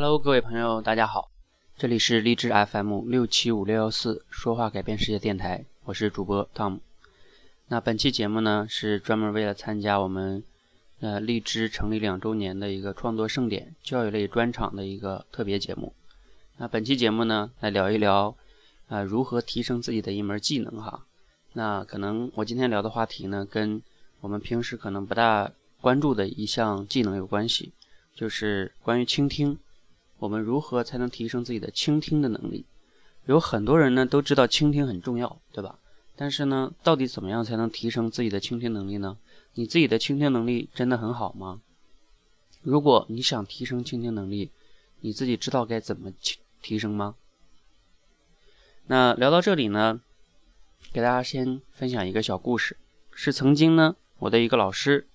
Hello，各位朋友，大家好，这里是荔枝 FM 六七五六幺四说话改变世界电台，我是主播 Tom。那本期节目呢，是专门为了参加我们呃荔枝成立两周年的一个创作盛典教育类专场的一个特别节目。那本期节目呢，来聊一聊啊如何提升自己的一门技能哈。那可能我今天聊的话题呢，跟我们平时可能不大关注的一项技能有关系，就是关于倾听。我们如何才能提升自己的倾听的能力？有很多人呢都知道倾听很重要，对吧？但是呢，到底怎么样才能提升自己的倾听能力呢？你自己的倾听能力真的很好吗？如果你想提升倾听能力，你自己知道该怎么提升吗？那聊到这里呢，给大家先分享一个小故事，是曾经呢我的一个老师，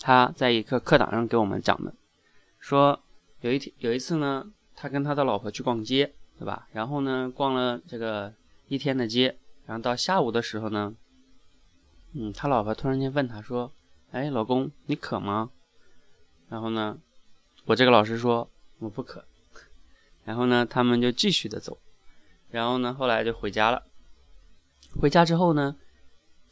他在一课课堂上给我们讲的，说。有一天，有一次呢，他跟他的老婆去逛街，对吧？然后呢，逛了这个一天的街，然后到下午的时候呢，嗯，他老婆突然间问他说：“哎，老公，你渴吗？”然后呢，我这个老师说：“我不渴。”然后呢，他们就继续的走，然后呢，后来就回家了。回家之后呢，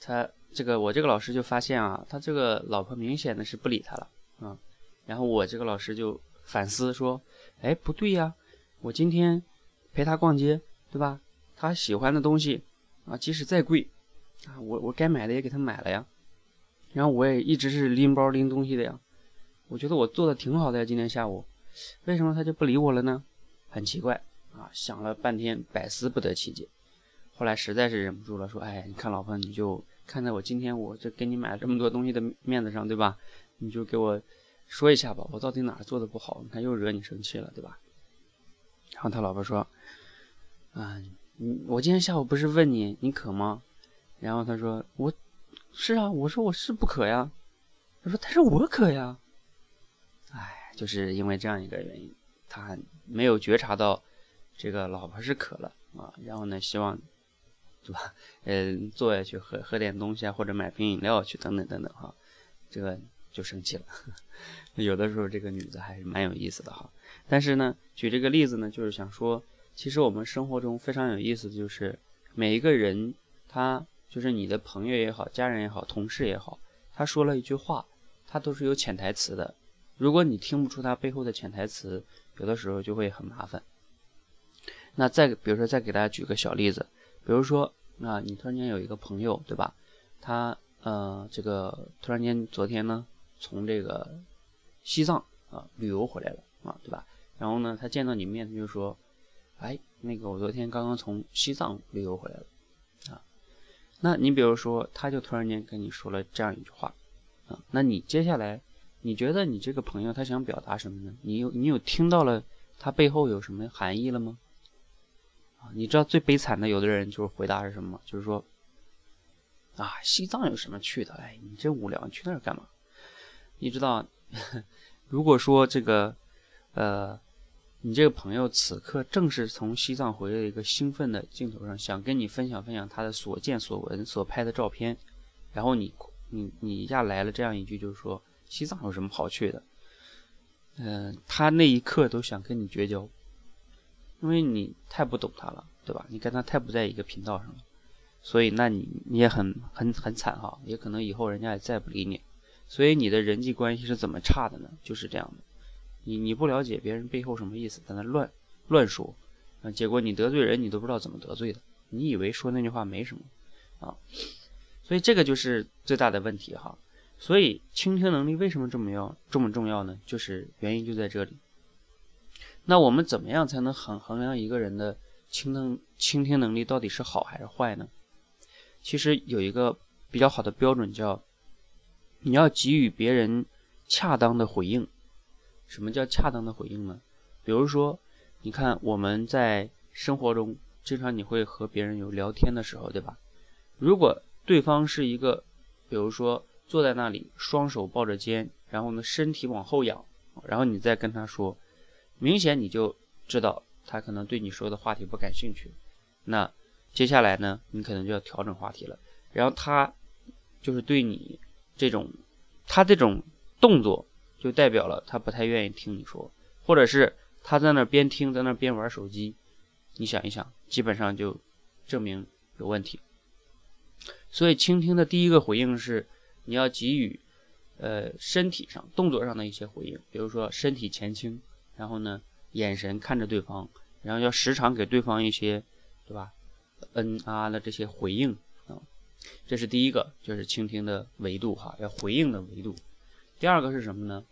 他这个我这个老师就发现啊，他这个老婆明显的是不理他了啊。然后我这个老师就。反思说：“哎，不对呀，我今天陪他逛街，对吧？他喜欢的东西啊，即使再贵啊，我我该买的也给他买了呀。然后我也一直是拎包拎东西的呀。我觉得我做的挺好的呀。今天下午，为什么他就不理我了呢？很奇怪啊！想了半天，百思不得其解。后来实在是忍不住了，说：哎，你看老婆，你就看在我今天我这给你买了这么多东西的面子上，对吧？你就给我。”说一下吧，我到底哪做的不好？你看又惹你生气了，对吧？然后他老婆说：“啊，你我今天下午不是问你你渴吗？”然后他说：“我是啊，我说我是不渴呀。”他说：“但是我渴呀。”哎，就是因为这样一个原因，他没有觉察到这个老婆是渴了啊。然后呢，希望对吧？嗯，坐下去喝喝点东西啊，或者买瓶饮料去等等等等哈。这个。就生气了，有的时候这个女子还是蛮有意思的哈。但是呢，举这个例子呢，就是想说，其实我们生活中非常有意思的就是每一个人，他就是你的朋友也好，家人也好，同事也好，他说了一句话，他都是有潜台词的。如果你听不出他背后的潜台词，有的时候就会很麻烦。那再比如说，再给大家举个小例子，比如说啊，你突然间有一个朋友，对吧？他呃，这个突然间昨天呢。从这个西藏啊旅游回来了啊，对吧？然后呢，他见到你面，他就说：“哎，那个我昨天刚刚从西藏旅游回来了啊。”那你比如说，他就突然间跟你说了这样一句话啊，那你接下来你觉得你这个朋友他想表达什么呢？你有你有听到了他背后有什么含义了吗？啊，你知道最悲惨的有的人就是回答是什么？就是说啊，西藏有什么去的？哎，你真无聊，你去那儿干嘛？你知道，如果说这个，呃，你这个朋友此刻正是从西藏回来一个兴奋的镜头上，想跟你分享分享他的所见所闻、所拍的照片，然后你你你一下来了这样一句，就是说西藏有什么好去的？嗯，他那一刻都想跟你绝交，因为你太不懂他了，对吧？你跟他太不在一个频道上了，所以那你你也很很很惨哈，也可能以后人家也再不理你。所以你的人际关系是怎么差的呢？就是这样的，你你不了解别人背后什么意思，在那乱乱说，啊，结果你得罪人，你都不知道怎么得罪的，你以为说那句话没什么，啊，所以这个就是最大的问题哈。所以倾听能力为什么这么要这么重要呢？就是原因就在这里。那我们怎么样才能衡衡量一个人的倾听倾听能力到底是好还是坏呢？其实有一个比较好的标准叫。你要给予别人恰当的回应。什么叫恰当的回应呢？比如说，你看我们在生活中，经常你会和别人有聊天的时候，对吧？如果对方是一个，比如说坐在那里，双手抱着肩，然后呢身体往后仰，然后你再跟他说，明显你就知道他可能对你说的话题不感兴趣。那接下来呢，你可能就要调整话题了。然后他就是对你。这种，他这种动作就代表了他不太愿意听你说，或者是他在那边听，在那边玩手机，你想一想，基本上就证明有问题。所以倾听的第一个回应是你要给予呃身体上、动作上的一些回应，比如说身体前倾，然后呢眼神看着对方，然后要时常给对方一些，对吧？嗯啊的这些回应，这是第一个，就是倾听的维度哈，要回应的维度。第二个是什么呢？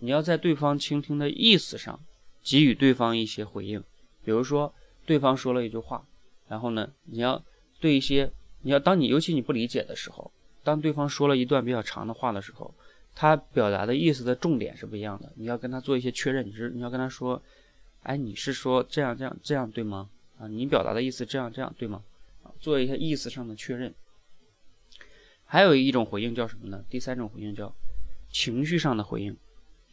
你要在对方倾听的意思上给予对方一些回应，比如说对方说了一句话，然后呢，你要对一些你要当你尤其你不理解的时候，当对方说了一段比较长的话的时候，他表达的意思的重点是不一样的，你要跟他做一些确认，你是你要跟他说，哎，你是说这样这样这样对吗？啊，你表达的意思这样这样对吗？啊，做一些意思上的确认。还有一种回应叫什么呢？第三种回应叫。情绪上的回应，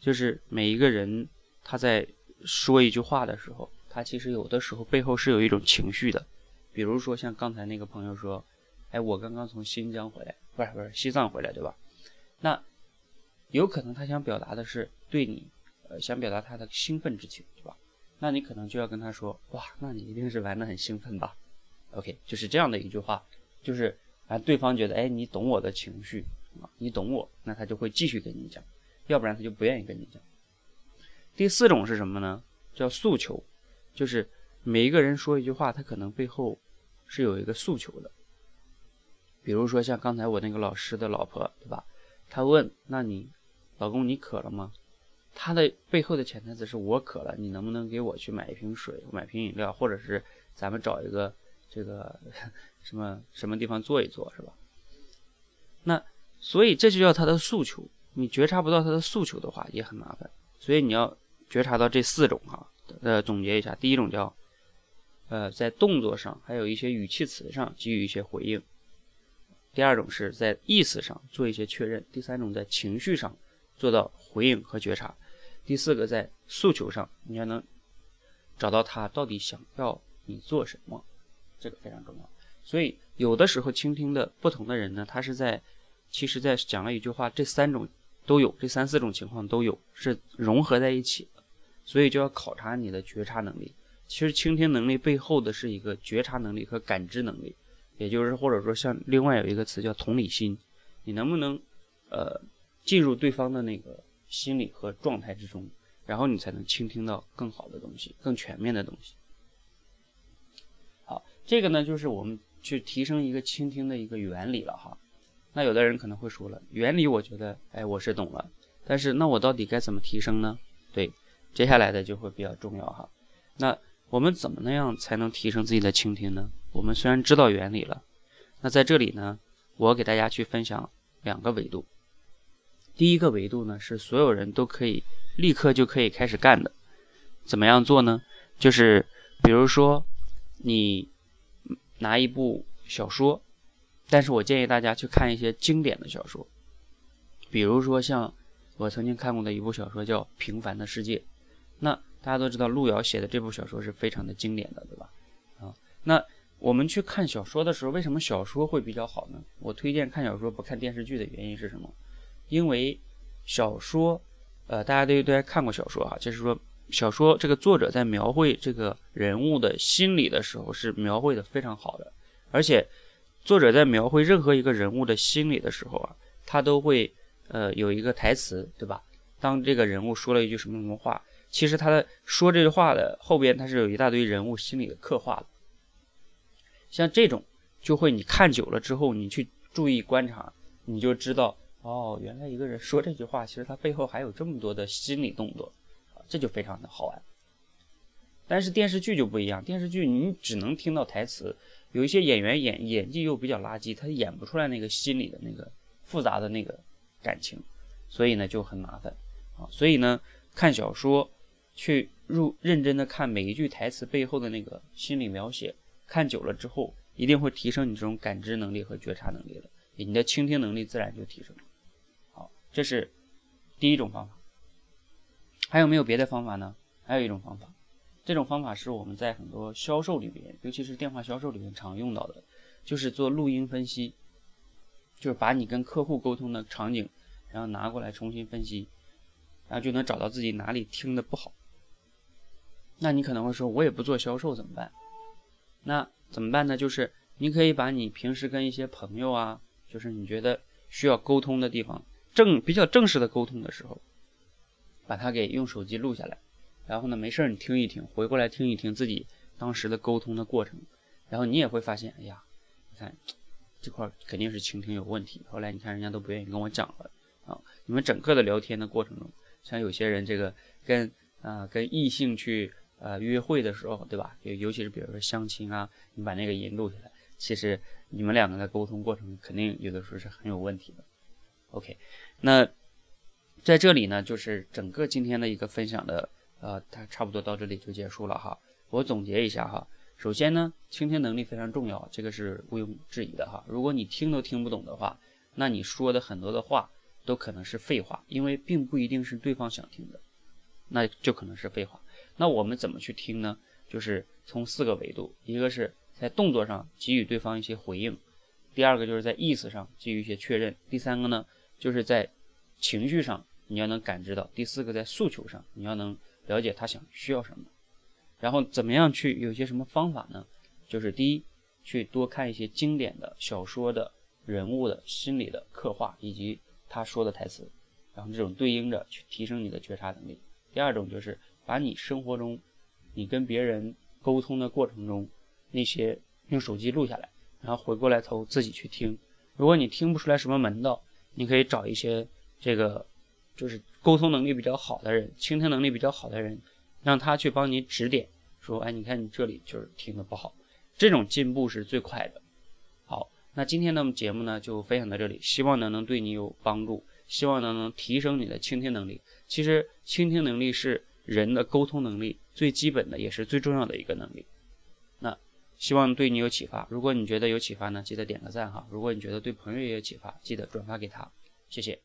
就是每一个人他在说一句话的时候，他其实有的时候背后是有一种情绪的。比如说像刚才那个朋友说：“哎，我刚刚从新疆回来，不是不是西藏回来，对吧？”那有可能他想表达的是对你，呃，想表达他的兴奋之情，对吧？那你可能就要跟他说：“哇，那你一定是玩的很兴奋吧？”OK，就是这样的一句话，就是啊对方觉得：“哎，你懂我的情绪。”你懂我，那他就会继续跟你讲，要不然他就不愿意跟你讲。第四种是什么呢？叫诉求，就是每一个人说一句话，他可能背后是有一个诉求的。比如说像刚才我那个老师的老婆，对吧？他问：“那你老公你渴了吗？”他的背后的潜台词是我渴了，你能不能给我去买一瓶水，买瓶饮料，或者是咱们找一个这个 什么什么地方坐一坐，是吧？那。所以这就叫他的诉求，你觉察不到他的诉求的话也很麻烦。所以你要觉察到这四种哈，呃，总结一下，第一种叫，呃，在动作上还有一些语气词上给予一些回应；第二种是在意思上做一些确认；第三种在情绪上做到回应和觉察；第四个在诉求上你要能找到他到底想要你做什么，这个非常重要。所以有的时候倾听的不同的人呢，他是在。其实，在讲了一句话，这三种都有，这三四种情况都有，是融合在一起的，所以就要考察你的觉察能力。其实，倾听能力背后的是一个觉察能力和感知能力，也就是或者说像另外有一个词叫同理心，你能不能呃进入对方的那个心理和状态之中，然后你才能倾听到更好的东西，更全面的东西。这个呢就是我们去提升一个倾听的一个原理了哈。那有的人可能会说了，原理我觉得，哎，我是懂了，但是那我到底该怎么提升呢？对，接下来的就会比较重要哈。那我们怎么那样才能提升自己的倾听呢？我们虽然知道原理了，那在这里呢，我给大家去分享两个维度。第一个维度呢，是所有人都可以立刻就可以开始干的。怎么样做呢？就是比如说，你拿一部小说。但是我建议大家去看一些经典的小说，比如说像我曾经看过的一部小说叫《平凡的世界》，那大家都知道路遥写的这部小说是非常的经典的，对吧？啊，那我们去看小说的时候，为什么小说会比较好呢？我推荐看小说不看电视剧的原因是什么？因为小说，呃，大家都都该看过小说哈，就是说小说这个作者在描绘这个人物的心理的时候是描绘的非常好的，而且。作者在描绘任何一个人物的心理的时候啊，他都会呃有一个台词，对吧？当这个人物说了一句什么什么话，其实他的说这句话的后边，他是有一大堆人物心理的刻画的。像这种，就会你看久了之后，你去注意观察，你就知道哦，原来一个人说这句话，其实他背后还有这么多的心理动作，这就非常的好玩。但是电视剧就不一样，电视剧你只能听到台词。有一些演员演演技又比较垃圾，他演不出来那个心理的那个复杂的那个感情，所以呢就很麻烦啊。所以呢，看小说去入认真的看每一句台词背后的那个心理描写，看久了之后，一定会提升你这种感知能力和觉察能力的，你的倾听能力自然就提升了。好，这是第一种方法。还有没有别的方法呢？还有一种方法。这种方法是我们在很多销售里边，尤其是电话销售里面常用到的，就是做录音分析，就是把你跟客户沟通的场景，然后拿过来重新分析，然后就能找到自己哪里听的不好，那你可能会说，我也不做销售怎么办？那怎么办呢？就是你可以把你平时跟一些朋友啊，就是你觉得需要沟通的地方，正比较正式的沟通的时候，把它给用手机录下来，然后呢，没事儿你听一听，回过来听一听自己当时的沟通的过程，然后你也会发现，哎呀，你看这块肯定是倾听有问题。后来你看人家都不愿意跟我讲了啊，你们整个的聊天的过程中，像有些人这个跟啊跟异性去。呃，约会的时候，对吧？尤尤其是比如说相亲啊，你把那个音录下来，其实你们两个的沟通过程肯定有的时候是很有问题的。OK，那在这里呢，就是整个今天的一个分享的，呃，它差不多到这里就结束了哈。我总结一下哈，首先呢，倾听能力非常重要，这个是毋庸置疑的哈。如果你听都听不懂的话，那你说的很多的话都可能是废话，因为并不一定是对方想听的，那就可能是废话。那我们怎么去听呢？就是从四个维度，一个是在动作上给予对方一些回应，第二个就是在意思上给予一些确认，第三个呢就是在情绪上你要能感知到，第四个在诉求上你要能了解他想需要什么。然后怎么样去有些什么方法呢？就是第一，去多看一些经典的小说的人物的心理的刻画以及他说的台词，然后这种对应着去提升你的觉察能力。第二种就是。把你生活中，你跟别人沟通的过程中，那些用手机录下来，然后回过来头自己去听。如果你听不出来什么门道，你可以找一些这个就是沟通能力比较好的人，倾听能力比较好的人，让他去帮你指点，说，哎，你看你这里就是听的不好。这种进步是最快的。好，那今天的节目呢就分享到这里，希望呢能对你有帮助，希望呢能提升你的倾听能力。其实倾听能力是。人的沟通能力最基本的也是最重要的一个能力，那希望对你有启发。如果你觉得有启发呢，记得点个赞哈。如果你觉得对朋友也有启发，记得转发给他，谢谢。